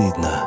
стыдно.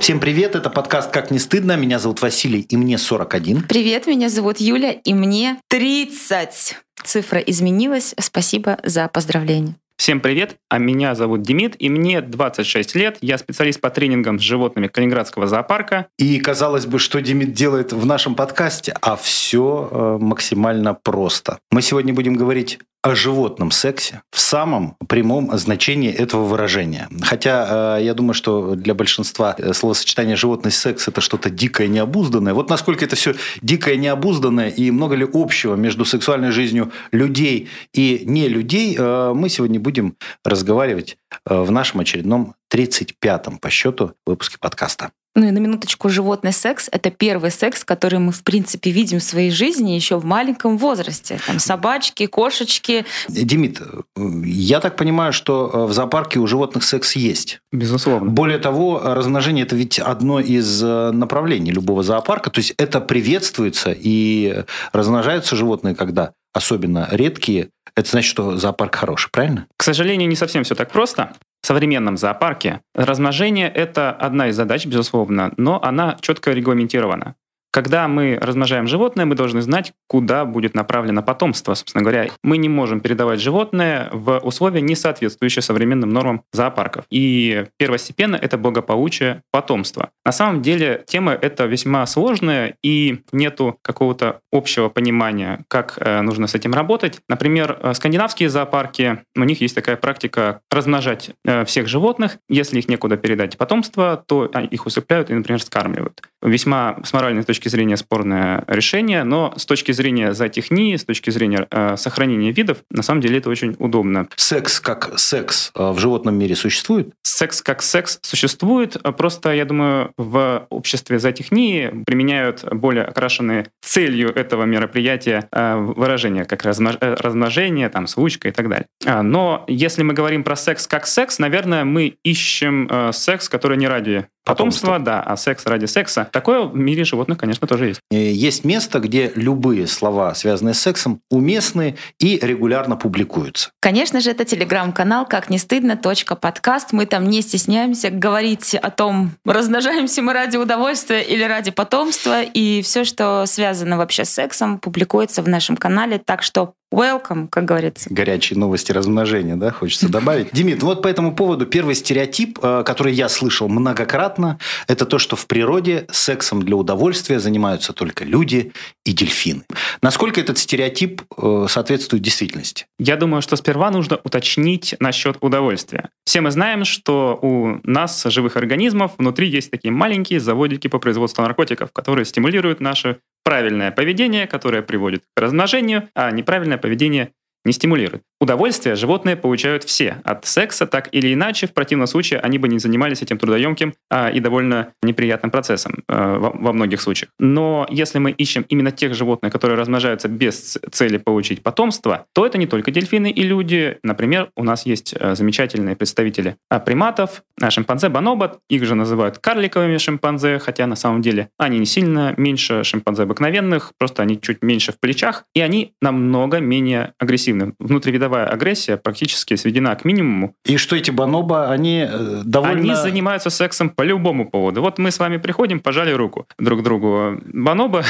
Всем привет, это подкаст «Как не стыдно». Меня зовут Василий, и мне 41. Привет, меня зовут Юля, и мне 30. Цифра изменилась. Спасибо за поздравление. Всем привет, а меня зовут Демид, и мне 26 лет. Я специалист по тренингам с животными Калининградского зоопарка. И казалось бы, что Демид делает в нашем подкасте, а все э, максимально просто. Мы сегодня будем говорить о животном сексе в самом прямом значении этого выражения. Хотя э, я думаю, что для большинства э, словосочетание животный секс это что-то дикое, необузданное. Вот насколько это все дикое, необузданное и много ли общего между сексуальной жизнью людей и не людей, э, мы сегодня будем разговаривать в нашем очередном 35-м по счету выпуске подкаста. Ну и на минуточку, животный секс — это первый секс, который мы, в принципе, видим в своей жизни еще в маленьком возрасте. Там собачки, кошечки. Демид, я так понимаю, что э, в зоопарке у животных секс есть. Безусловно. Более того, размножение – это ведь одно из э, направлений любого зоопарка. То есть это приветствуется, и размножаются животные, когда особенно редкие, это значит, что зоопарк хороший, правильно? К сожалению, не совсем все так просто. В современном зоопарке размножение – это одна из задач, безусловно, но она четко регламентирована. Когда мы размножаем животное, мы должны знать, куда будет направлено потомство. Собственно говоря, мы не можем передавать животное в условия, не соответствующие современным нормам зоопарков. И первостепенно это благополучие потомства. На самом деле тема эта весьма сложная, и нету какого-то общего понимания, как э, нужно с этим работать. Например, э, скандинавские зоопарки, у них есть такая практика размножать э, всех животных. Если их некуда передать потомство, то их усыпляют и, например, скармливают. Весьма с моральной точки точки зрения спорное решение, но с точки зрения зоотехнии, с точки зрения э, сохранения видов, на самом деле это очень удобно. Секс как секс э, в животном мире существует? Секс как секс существует, просто, я думаю, в обществе зоотехнии применяют более окрашенные целью этого мероприятия э, выражения, как э, размножение, там, случка и так далее. А, но если мы говорим про секс как секс, наверное, мы ищем э, секс, который не ради Потомство, да, а секс ради секса. Такое в мире животных, конечно, тоже есть. Э, есть место, где любые слова, связанные с сексом, уместны и регулярно публикуются. Конечно же, это телеграм-канал «Как не стыдно. подкаст». Мы там не стесняемся говорить о том, размножаемся мы ради удовольствия или ради потомства. И все, что связано вообще с сексом, публикуется в нашем канале. Так что Welcome, как говорится. Горячие новости размножения, да, хочется добавить. Димит, вот по этому поводу первый стереотип, э, который я слышал многократно, это то, что в природе сексом для удовольствия занимаются только люди и дельфины. Насколько этот стереотип э, соответствует действительности? Я думаю, что сперва нужно уточнить насчет удовольствия. Все мы знаем, что у нас, живых организмов, внутри есть такие маленькие заводики по производству наркотиков, которые стимулируют наше правильное поведение, которое приводит к размножению, а неправильное поведение не стимулирует. Удовольствие животные получают все. От секса так или иначе, в противном случае они бы не занимались этим трудоемким а, и довольно неприятным процессом а, во, во многих случаях. Но если мы ишем именно тех животных, которые размножаются без цели получить потомство, то это не только дельфины и люди. Например, у нас есть а, замечательные представители а, приматов, а, шимпанзе бонобо, их же называют карликовыми шимпанзе, хотя на самом деле они не сильно меньше шимпанзе обыкновенных, просто они чуть меньше в плечах, и они намного менее агрессивны. Внутривидовые видовая агрессия практически сведена к минимуму. И что эти бонобо, они э, довольно... Они занимаются сексом по любому поводу. Вот мы с вами приходим, пожали руку друг другу. Бонобо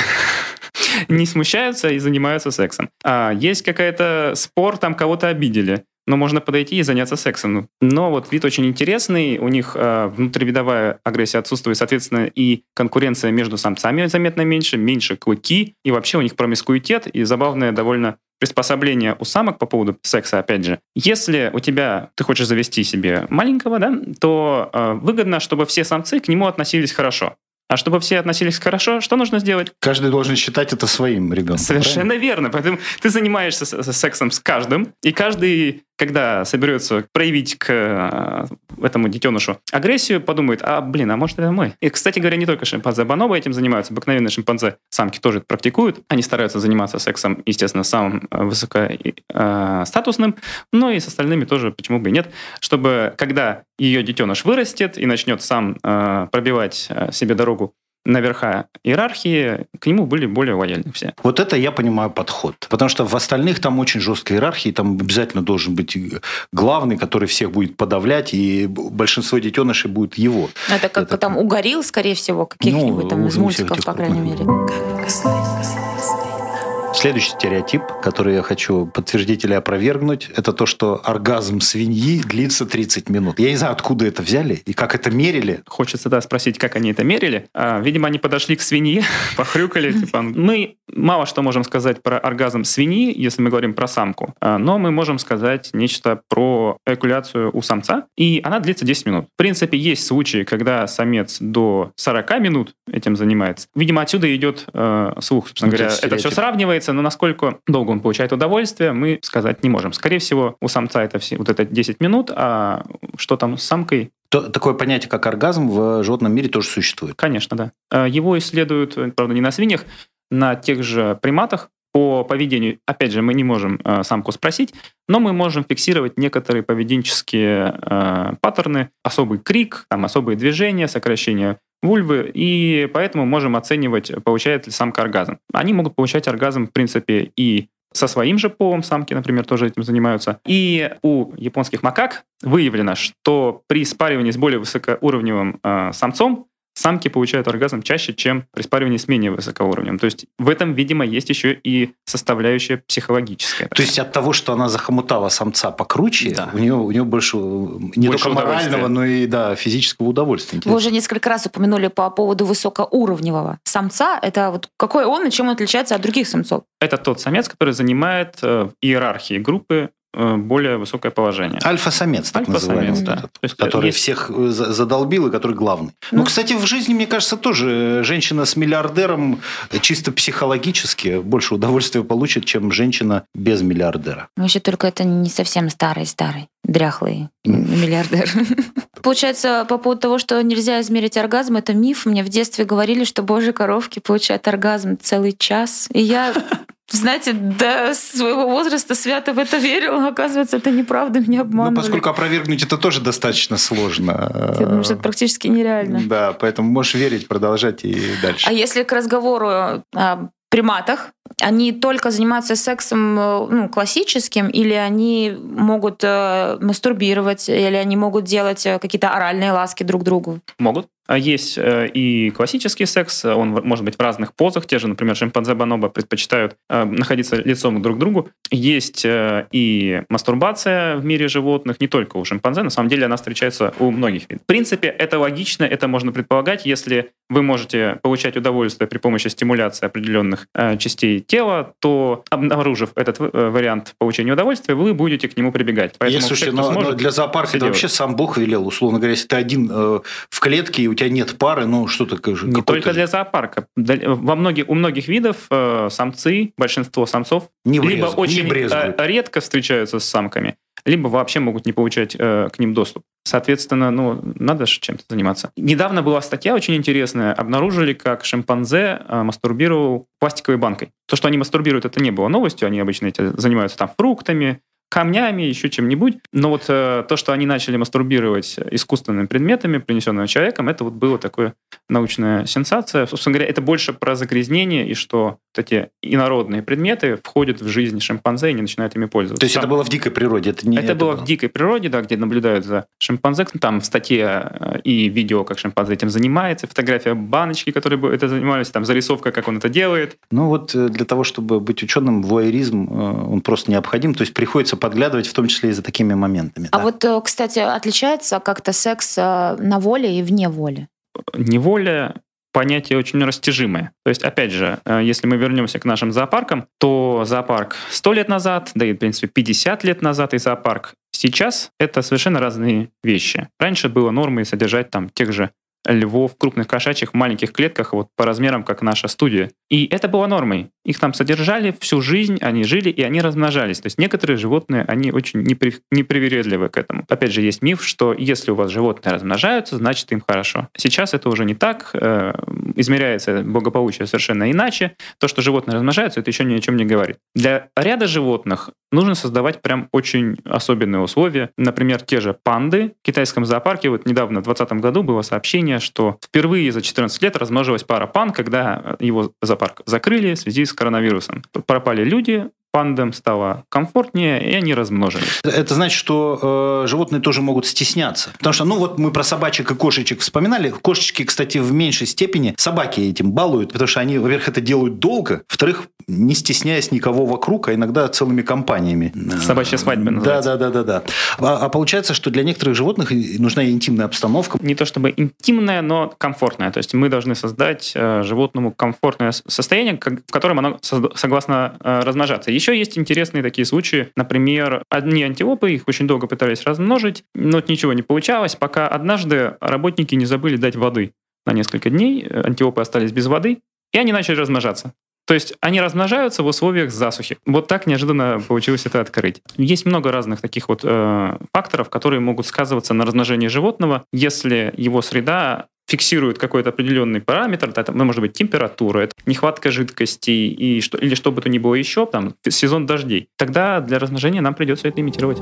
не смущаются и занимаются сексом. А есть какая-то спор, там кого-то обидели но можно подойти и заняться сексом. Но вот вид очень интересный, у них э, внутривидовая агрессия отсутствует, соответственно, и конкуренция между самцами заметно меньше, меньше клыки, и вообще у них промискуитет, и забавное довольно приспособление у самок по поводу секса, опять же, если у тебя, ты хочешь завести себе маленького, да, то э, выгодно, чтобы все самцы к нему относились хорошо. А чтобы все относились хорошо, что нужно сделать? Каждый должен считать это своим ребенком. Совершенно правильно? верно. Поэтому ты занимаешься сексом с каждым, и каждый когда соберется проявить к э, этому детенышу агрессию, подумает, а, блин, а может это мой? И, кстати говоря, не только шимпанзе бонобо этим занимаются, обыкновенные шимпанзе самки тоже это практикуют. Они стараются заниматься сексом, естественно, самым э, высокостатусным, но и с остальными тоже, почему бы и нет, чтобы когда ее детеныш вырастет и начнет сам э, пробивать себе дорогу наверха иерархии, к нему были более лояльны все. Вот это я понимаю подход. Потому что в остальных там очень жесткая иерархия, там обязательно должен быть главный, который всех будет подавлять, и большинство детенышей будет его. Это как это... там угорил, скорее всего, каких-нибудь ну, там из мультиков, по крайней мере. Следующий стереотип, который я хочу подтвердить или опровергнуть, это то, что оргазм свиньи длится 30 минут. Я не знаю, откуда это взяли и как это мерили. Хочется, да, спросить, как они это мерили. А, видимо, они подошли к свинье, похрюкали. Типа, мы мало что можем сказать про оргазм свиньи, если мы говорим про самку, а, но мы можем сказать нечто про экуляцию у самца, и она длится 10 минут. В принципе, есть случаи, когда самец до 40 минут этим занимается. Видимо, отсюда идет э, слух, собственно говоря. Это все сравнивается, но насколько долго он получает удовольствие, мы сказать не можем. Скорее всего, у самца это все, вот это 10 минут, а что там с самкой, то, такое понятие, как оргазм, в животном мире тоже существует. Конечно, да. Э, его исследуют, правда, не на свиньях, на тех же приматах. По поведению, опять же, мы не можем э, самку спросить, но мы можем фиксировать некоторые поведенческие э, паттерны, особый крик, там, особые движения, сокращение вульвы, и поэтому можем оценивать, получает ли самка оргазм. Они могут получать оргазм, в принципе, и со своим же полом самки, например, тоже этим занимаются. И у японских макак выявлено, что при спаривании с более высокоуровневым э, самцом самки получают оргазм чаще, чем при спаривании с менее высокоуровнем. То есть в этом, видимо, есть еще и составляющая психологическая. То есть от того, что она захомутала самца покруче, да. у, нее, у нее больше не больше только морального, но и да, физического удовольствия. Интересно. Вы уже несколько раз упомянули по поводу высокоуровневого самца. Это вот какой он и чем он отличается от других самцов? Это тот самец, который занимает э, в иерархии группы Э, более высокое положение. Альфа-самец, так Альфа-самец, да. Этот, есть, который есть... всех э, задолбил и который главный. Ну, ну, кстати, в жизни, мне кажется, тоже женщина с миллиардером чисто психологически больше удовольствия получит, чем женщина без миллиардера. Вообще, только это не совсем старый-старый, дряхлый миллиардер. Получается, по поводу того, что нельзя измерить оргазм, это миф. Мне в детстве говорили, что божьи коровки получают оргазм целый час. И я знаете, до своего возраста свято в это верил, оказывается, это неправда, меня обманывали. Ну, поскольку опровергнуть это тоже достаточно сложно. Я думаю, что это практически нереально. Да, поэтому можешь верить, продолжать и дальше. А если к разговору о приматах, они только занимаются сексом ну, классическим, или они могут э, мастурбировать, или они могут делать э, какие-то оральные ласки друг другу? Могут. А есть э, и классический секс, он может быть в разных позах. Те же, например, шимпанзе бонобо предпочитают э, находиться лицом друг к другу. Есть э, и мастурбация в мире животных, не только у шимпанзе, на самом деле она встречается у многих видов. В принципе, это логично, это можно предполагать, если вы можете получать удовольствие при помощи стимуляции определенных частей тела, то, обнаружив этот вариант получения удовольствия, вы будете к нему прибегать. Поэтому Слушайте, но, но для зоопарка это вообще сам Бог велел, условно говоря, если ты один э, в клетке, и у тебя нет пары, ну что-то... Не только для зоопарка. Во многих, у многих видов э, самцы, большинство самцов, не либо очень не э, редко встречаются с самками, либо вообще могут не получать э, к ним доступ. Соответственно, ну, надо же чем-то заниматься. Недавно была статья очень интересная. Обнаружили, как шимпанзе э, мастурбировал пластиковой банкой. То, что они мастурбируют, это не было новостью. Они обычно эти, занимаются там фруктами, камнями, еще чем-нибудь. Но вот э, то, что они начали мастурбировать искусственными предметами, принесенными человеком, это вот было такое научная сенсация. Собственно говоря, это больше про загрязнение и что вот эти инородные предметы входят в жизнь шимпанзе и не начинают ими пользоваться. То есть Там, это было в дикой природе? Это, не это, это было, было в дикой природе, да, где наблюдают за шимпанзе. Там в статье э, и видео, как шимпанзе этим занимается, фотография баночки, которые это занимались, там зарисовка, как он это делает. Ну вот э, для того, чтобы быть ученым, вуайеризм, он просто необходим. То есть приходится подглядывать, в том числе и за такими моментами. А да. вот, э, кстати, отличается как-то секс э, на воле и вне воли? Неволя понятие очень растяжимое. То есть, опять же, э, если мы вернемся к нашим зоопаркам, то зоопарк 100 лет назад, да и, в принципе, 50 лет назад и зоопарк сейчас — это совершенно разные вещи. Раньше было нормой содержать там тех же львов, крупных кошачьих, маленьких клетках, вот по размерам, как наша студия. И это было нормой. Их там содержали всю жизнь, они жили и они размножались. То есть некоторые животные, они очень непри... непривередливы к этому. Опять же, есть миф, что если у вас животные размножаются, значит им хорошо. Сейчас это уже не так. Э, измеряется благополучие совершенно иначе. То, что животные размножаются, это еще ни о чем не говорит. Для ряда животных нужно создавать прям очень особенные условия. Например, те же панды в китайском зоопарке. Вот недавно, в 2020 году, было сообщение исследование, что впервые за 14 лет размножилась пара пан, когда его зоопарк закрыли в связи с коронавирусом. Пропали люди, пандам стало комфортнее, и они размножились. Это значит, что э, животные тоже могут стесняться. Потому что, ну вот мы про собачек и кошечек вспоминали. Кошечки, кстати, в меньшей степени собаки этим балуют, потому что они, во-первых, это делают долго, во-вторых, не стесняясь никого вокруг, а иногда целыми компаниями. Собачья свадьба называется. Да, да, да, да, да. А, а получается, что для некоторых животных нужна интимная обстановка. Не то чтобы интимная, но комфортная. То есть мы должны создать э, животному комфортное состояние, как, в котором оно согласно э, размножаться. Еще есть интересные такие случаи. Например, одни антилопы, их очень долго пытались размножить, но ничего не получалось, пока однажды работники не забыли дать воды на несколько дней, антилопы остались без воды, и они начали размножаться. То есть они размножаются в условиях засухи. Вот так неожиданно получилось это открыть. Есть много разных таких вот э, факторов, которые могут сказываться на размножении животного, если его среда фиксирует какой-то определенный параметр, это ну, может быть температура, это нехватка жидкости и что, или что бы то ни было еще, там, сезон дождей, тогда для размножения нам придется это имитировать.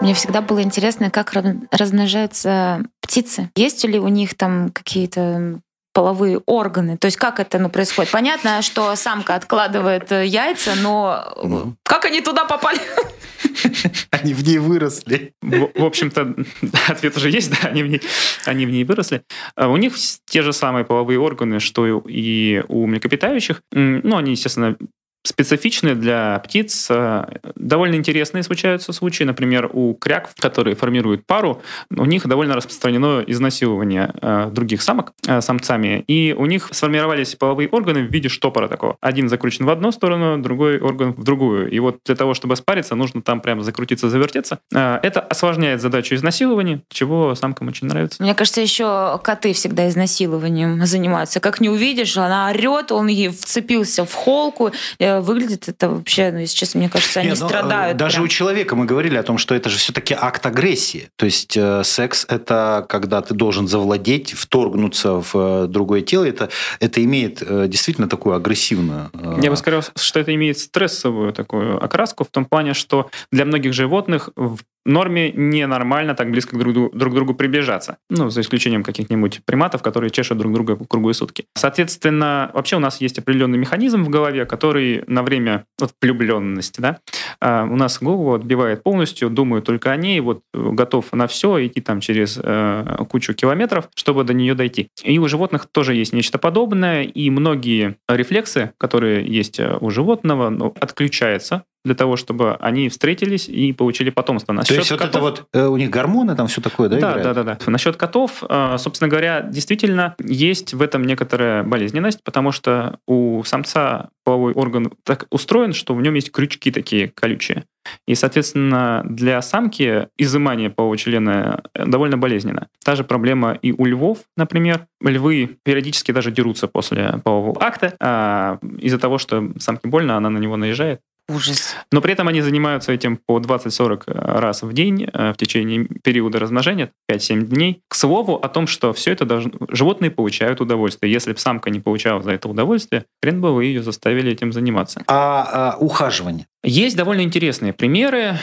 Мне всегда было интересно, как размножаются птицы. Есть ли у них там какие-то половые органы. То есть как это ну, происходит? Понятно, что самка откладывает э, яйца, но ну. как они туда попали? Они в ней выросли. В, в общем-то, ответ уже есть, да, они в ней, они в ней выросли. А у них те же самые половые органы, что и у млекопитающих. Ну, они, естественно, специфичны для птиц. Э, довольно интересные случаются случаи. Например, у кряк, которые формируют пару, у них довольно распространено изнасилование э, других самок э, самцами. И у них сформировались половые органы в виде штопора такого. Один закручен в одну сторону, другой орган в другую. И вот для того, чтобы спариться, нужно там прямо закрутиться, завертеться. Это осложняет задачу изнасилования, чего самкам очень нравится. Мне кажется, еще коты всегда изнасилованием занимаются. Как не увидишь, она орет, он ей вцепился в холку, выглядит это вообще, ну, если честно, мне кажется, они Нет, ну, страдают. Даже прям. у человека мы говорили о том, что это же все-таки акт агрессии. То есть э, секс – это когда ты должен завладеть, вторгнуться в э, другое тело. Это, это имеет э, действительно такую агрессивную... Э... Я бы сказал, что это имеет стрессовую такую окраску в том плане, что для многих животных в норме ненормально так близко друг, друг к другу приближаться. Ну, за исключением каких-нибудь приматов, которые чешут друг друга круглые сутки. Соответственно, вообще у нас есть определенный механизм в голове, который на время вот, влюбленности, да, а, у нас голову отбивает полностью, думаю только о ней, вот готов на все, идти там через э, кучу километров, чтобы до нее дойти. И у животных тоже есть нечто подобное, и многие рефлексы, которые есть э, у животного, ну, отключаются для того, чтобы они встретились и получили потомство. Насчет То есть вот котов... это вот э, у них гормоны там все такое, да? Да, да, да, да. Насчет котов, э, собственно говоря, действительно есть в этом некоторая болезненность, потому что у самца половой орган так устроен, что в нем есть крючки такие колючие. И, соответственно, для самки изымание полового члена э, довольно болезненно. Та же проблема и у львов, например. Львы периодически даже дерутся после полового акта. А из-за того, что самке больно, она на него наезжает. Ужас. Но при этом они занимаются этим по 20-40 э, раз в день э, в течение периода размножения, 5-7 дней. К слову о том, что все это должно... животные получают удовольствие. Если бы самка не получала за это удовольствие, хрен бы вы ее заставили этим заниматься. А, а ухаживание? Есть довольно интересные примеры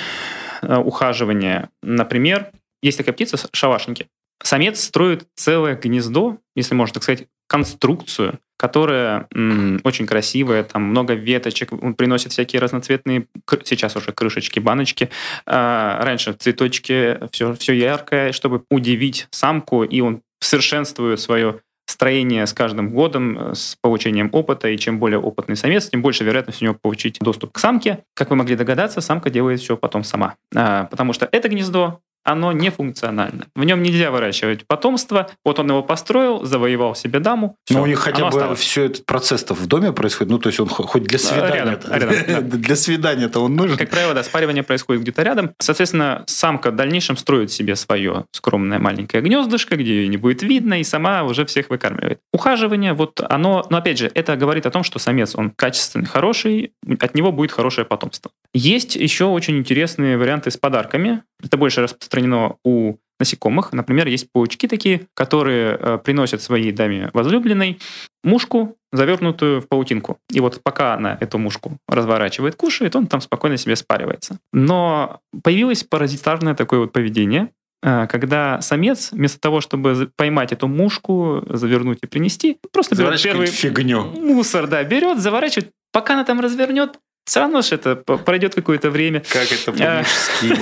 э, ухаживания. Например, есть такая птица, шалашники. Самец строит целое гнездо, если можно так сказать, конструкцию, которая м, очень красивая, там много веточек, он приносит всякие разноцветные, сейчас уже крышечки, баночки, а, раньше цветочки, все, все яркое, чтобы удивить самку, и он совершенствует свое строение с каждым годом, э, с получением опыта, и чем более опытный самец, тем больше вероятность у него получить доступ к самке. Как вы могли догадаться, самка делает все потом сама. А, потому что это гнездо оно не функционально. В нем нельзя выращивать потомство. Вот он его построил, завоевал себе даму. Все, Но у них хотя бы осталось. все этот процесс-то в доме происходит. Ну, то есть он хоть для свидания. Рядом, рядом, да. Для свидания-то он нужен. Как правило, да, спаривание происходит где-то рядом. Соответственно, самка в дальнейшем строит себе свое скромное маленькое гнездышко, где ее не будет видно, и сама уже всех выкармливает. Ухаживание, вот оно, но опять же, это говорит о том, что самец, он качественный, хороший, от него будет хорошее потомство. Есть еще очень интересные варианты с подарками. Это больше распространено у насекомых. Например, есть паучки такие, которые э, приносят своей даме возлюбленной мушку, завернутую в паутинку. И вот пока она эту мушку разворачивает, кушает, он там спокойно себе спаривается. Но появилось паразитарное такое вот поведение, э, когда самец вместо того, чтобы поймать эту мушку, завернуть и принести, просто берет первый фигню. мусор, да, берет, заворачивает, пока она там развернет, все равно же это пройдет какое-то время. Как это по-мужски,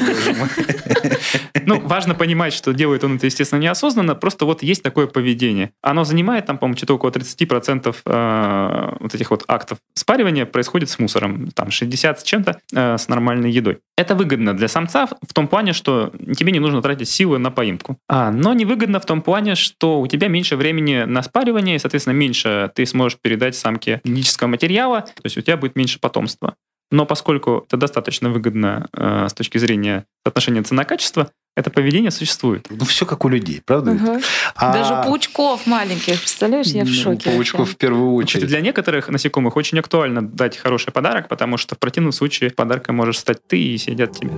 Ну, важно понимать, что делает он это, естественно, неосознанно, просто вот есть такое поведение. Оно занимает там, по-моему, что-то около 30% э, вот этих вот актов спаривания происходит с мусором, там 60 с чем-то э, с нормальной едой. Это выгодно для самца в том плане, что тебе не нужно тратить силы на поимку. А, но невыгодно в том плане, что у тебя меньше времени на спаривание, и, соответственно, меньше ты сможешь передать самке генетического материала, то есть у тебя будет меньше потомства. Но поскольку это достаточно выгодно э, с точки зрения соотношения цена-качество, это поведение существует. Ну, все как у людей, правда? Угу. А... Даже паучков маленьких, представляешь, я в ну, шоке. Паучков в первую очередь. Кстати, для некоторых насекомых очень актуально дать хороший подарок, потому что в противном случае подарком можешь стать ты и сидят тебе.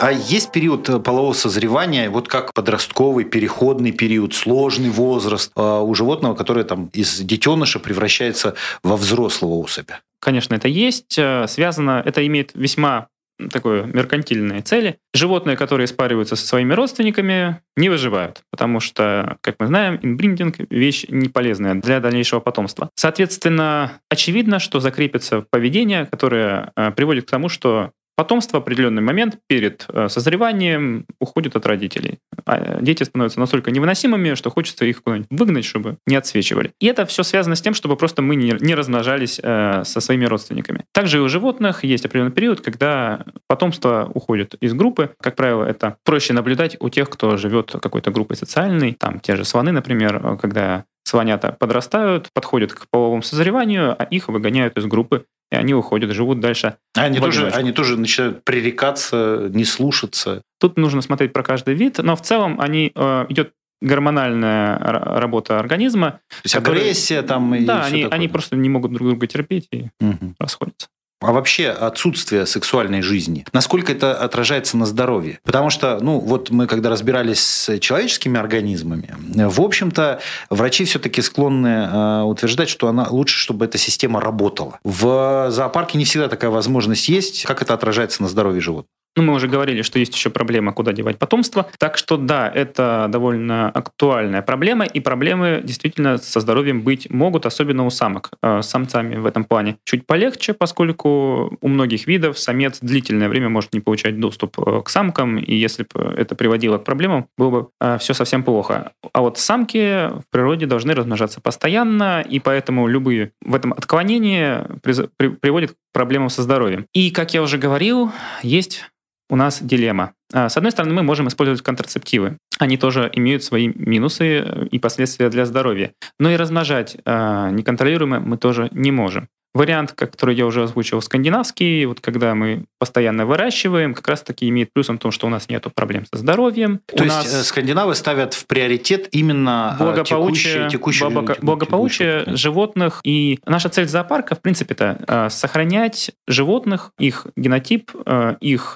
А есть период э, полового созревания, вот как подростковый, переходный период, сложный возраст а, у животного, которое там из детеныша превращается во взрослого особя? Конечно, это есть. Э, связано, это имеет весьма такое меркантильные цели. Животные, которые спариваются со своими родственниками, не выживают, потому что, как мы знаем, инбриндинг – вещь не полезная для дальнейшего потомства. Соответственно, очевидно, что закрепится поведение, которое э, приводит к тому, что Потомство в определенный момент перед э, созреванием уходит от родителей. А дети становятся настолько невыносимыми, что хочется их куда-нибудь выгнать, чтобы не отсвечивали. И это все связано с тем, чтобы просто мы не, размножались э, со своими родственниками. Также и у животных есть определенный период, когда потомство уходит из группы. Как правило, это проще наблюдать у тех, кто живет какой-то группой социальной. Там те же слоны, например, э, когда слонята подрастают, подходят к половому созреванию, а их выгоняют из группы и они уходят, живут дальше. А они, тоже, они тоже начинают пререкаться, не слушаться. Тут нужно смотреть про каждый вид, но в целом они, э, идет гормональная работа организма. То есть который, агрессия там и Да, они, они просто не могут друг друга терпеть и угу. расходятся а вообще отсутствие сексуальной жизни, насколько это отражается на здоровье. Потому что, ну, вот мы когда разбирались с человеческими организмами, в общем-то, врачи все-таки склонны э, утверждать, что она лучше, чтобы эта система работала. В зоопарке не всегда такая возможность есть. Как это отражается на здоровье животных? Ну, мы уже говорили, что есть еще проблема, куда девать потомство. Так что да, это довольно актуальная проблема, и проблемы действительно со здоровьем быть могут, особенно у самок. Э, с самцами в этом плане чуть полегче, поскольку у многих видов самец длительное время может не получать доступ э, к самкам, и если бы это приводило к проблемам, было бы э, все совсем плохо. А вот самки в природе должны размножаться постоянно, и поэтому любые в этом отклонения приводят к проблемам со здоровьем. И, как я уже говорил, есть у нас дилемма. А, с одной стороны, мы можем использовать контрацептивы. Они тоже имеют свои минусы и последствия для здоровья. Но и размножать а, неконтролируемо мы тоже не можем. Вариант, который я уже озвучил, скандинавский, вот когда мы постоянно выращиваем, как раз-таки имеет плюсом том, что у нас нет проблем со здоровьем. То у есть нас э, скандинавы ставят в приоритет именно э, благополучие, текущие, текущие, благополучие текущие. животных. И наша цель зоопарка, в принципе, это э, сохранять животных, их генотип, их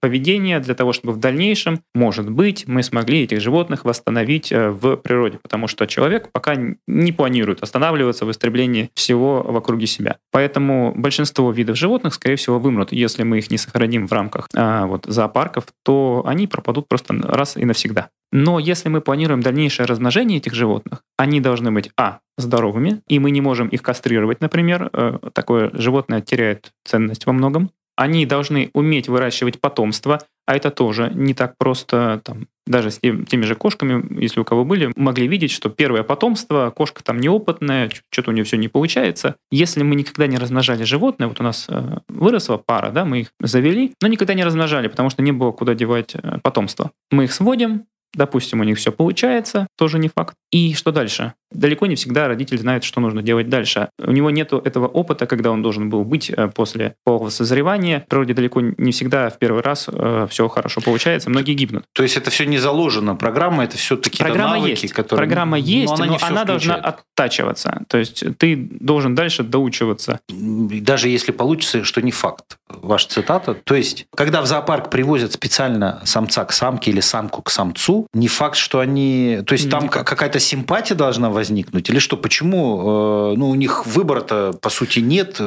поведение для того, чтобы в дальнейшем, может быть, мы смогли этих животных восстановить в природе. Потому что человек пока не планирует останавливаться в истреблении всего в округе себя. Поэтому большинство видов животных, скорее всего, вымрут. Если мы их не сохраним в рамках а, вот, зоопарков, то они пропадут просто раз и навсегда. Но если мы планируем дальнейшее размножение этих животных, они должны быть, а, здоровыми, и мы не можем их кастрировать, например. Э, такое животное теряет ценность во многом. Они должны уметь выращивать потомство, а это тоже не так просто, там, даже с теми, же кошками, если у кого были, могли видеть, что первое потомство, кошка там неопытная, что-то у нее все не получается. Если мы никогда не размножали животное, вот у нас э, выросла пара, да, мы их завели, но никогда не размножали, потому что не было куда девать э, потомство. Мы их сводим, Допустим, у них все получается, тоже не факт. И что дальше? Далеко не всегда родитель знает, что нужно делать дальше. У него нет этого опыта, когда он должен был быть э, после полового созревания. В природе далеко не всегда в первый раз э, все хорошо получается, многие гибнут. То есть это все не заложено, программа это все такие программа навыки, есть. которые... Программа есть, но она, но она должна оттачиваться. То есть ты должен дальше доучиваться. Даже если получится, что не факт. Ваша цитата. То есть, когда в зоопарк привозят специально самца к самке или самку к самцу, не факт, что они... То есть, там какая-то симпатия должна возникнуть? Или что? Почему? Э, ну, у них выбора-то, по сути, нет,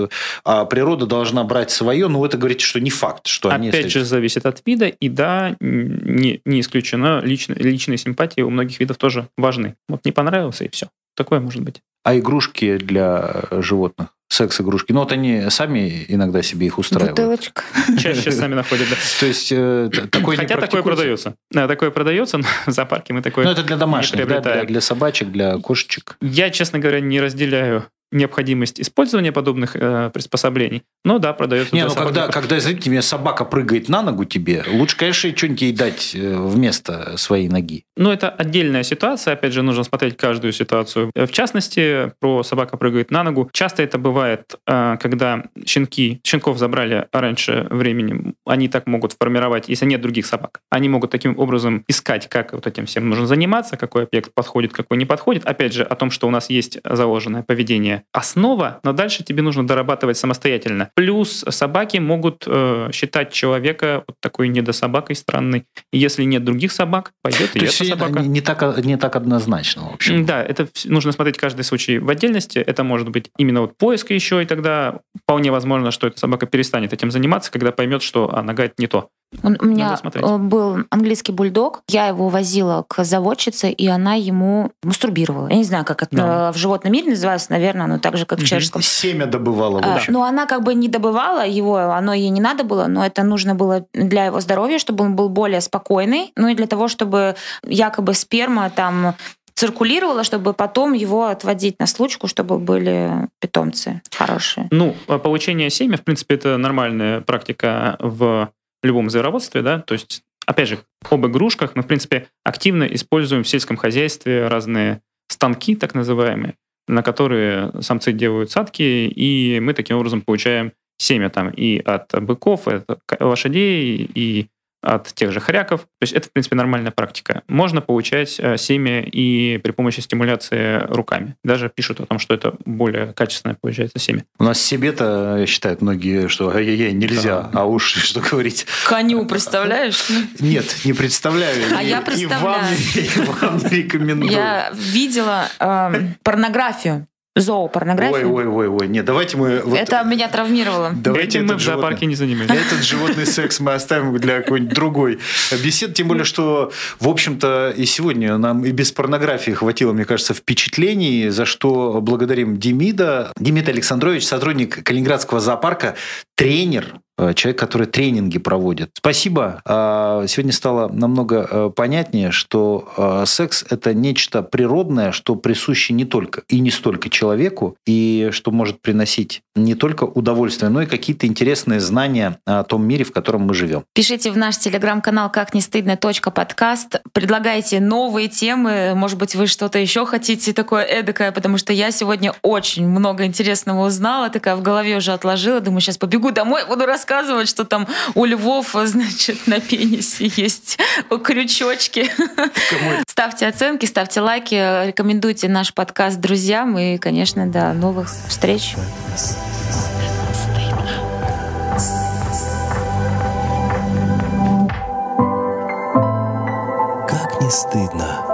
а природа должна брать свое. Ну, вы это говорите, что не факт, что Опять они... Опять же, зависит от вида. И да, не, не исключено, личные, личные симпатии у многих видов тоже важны. Вот не понравился, и все. Такое может быть. А игрушки для животных? Секс-игрушки. Ну, вот они сами иногда себе их устраивают. Бутылочка. Чаще сами находят, да. То есть, э, такое Хотя такое продается. Да, такое продается, но в зоопарке мы такое Ну, это для домашних, для собачек, для кошечек. Я, честно говоря, не разделяю необходимость использования подобных э, приспособлений. Но да, продается. Не, ну когда, когда, извините меня, собака прыгает на ногу тебе, лучше, конечно, что-нибудь ей дать э, вместо своей ноги. Ну, это отдельная ситуация. Опять же, нужно смотреть каждую ситуацию. В частности, про собака прыгает на ногу. Часто это бывает, э, когда щенки, щенков забрали раньше времени, они так могут формировать, если нет других собак, они могут таким образом искать, как вот этим всем нужно заниматься, какой объект подходит, какой не подходит. Опять же, о том, что у нас есть заложенное поведение основа, но дальше тебе нужно дорабатывать самостоятельно. Плюс собаки могут э, считать человека вот такой недособакой странной. И если нет других собак, пойдет То и эта собака. Не, так, не так однозначно, в общем. Да, это нужно смотреть каждый случай в отдельности. Это может быть именно вот поиск еще, и тогда вполне возможно, что эта собака перестанет этим заниматься, когда поймет, что а, нога это не то. У меня э, был английский бульдог, я его возила к заводчице, и она ему мастурбировала. Я не знаю, как это да. в животном мире называется, наверное, но так же, как в человеческом. Семя добывала, а. А, ну, она как бы не добывала его, оно ей не надо было, но это нужно было для его здоровья, чтобы он был более спокойный, ну и для того, чтобы якобы сперма там циркулировала, чтобы потом его отводить на случку, чтобы были питомцы хорошие. Ну, а получение семя, в принципе, это нормальная практика в любом звероводстве, да, то есть, опять же, об игрушках. Мы, в принципе, активно используем в сельском хозяйстве разные станки, так называемые, на которые самцы делают садки, и мы таким образом получаем семя там и от быков, и от лошадей, и от тех же хряков. То есть это, в принципе, нормальная практика. Можно получать э, семя и при помощи стимуляции руками. Даже пишут о том, что это более качественное получается семя. У нас себе-то считают многие, что ай-яй-яй, нельзя, да. а уж что говорить. Коню представляешь? Нет, не представляю. А я представляю. И вам, рекомендую. Я видела эм, порнографию зоопорнографию. Ой, ой, ой, ой. Нет, давайте мы... Вот, Это меня травмировало. Давайте Этим мы в зоопарке не занимаемся. Этот животный секс мы оставим для какой-нибудь другой беседы. Тем более, что, в общем-то, и сегодня нам и без порнографии хватило, мне кажется, впечатлений, за что благодарим Демида. Демид Александрович, сотрудник Калининградского зоопарка, тренер человек, который тренинги проводит. Спасибо. А, сегодня стало намного э, понятнее, что э, секс – это нечто природное, что присуще не только и не столько человеку, и что может приносить не только удовольствие, но и какие-то интересные знания о том мире, в котором мы живем. Пишите в наш телеграм-канал «Как не стыдно. подкаст». Предлагайте новые темы. Может быть, вы что-то еще хотите такое эдакое, потому что я сегодня очень много интересного узнала, такая в голове уже отложила. Думаю, сейчас побегу домой, буду рассказывать рассказывать, что там у львов, значит, на пенисе есть крючочки. Ставьте оценки, ставьте лайки, рекомендуйте наш подкаст друзьям и, конечно, до новых встреч. Как не стыдно.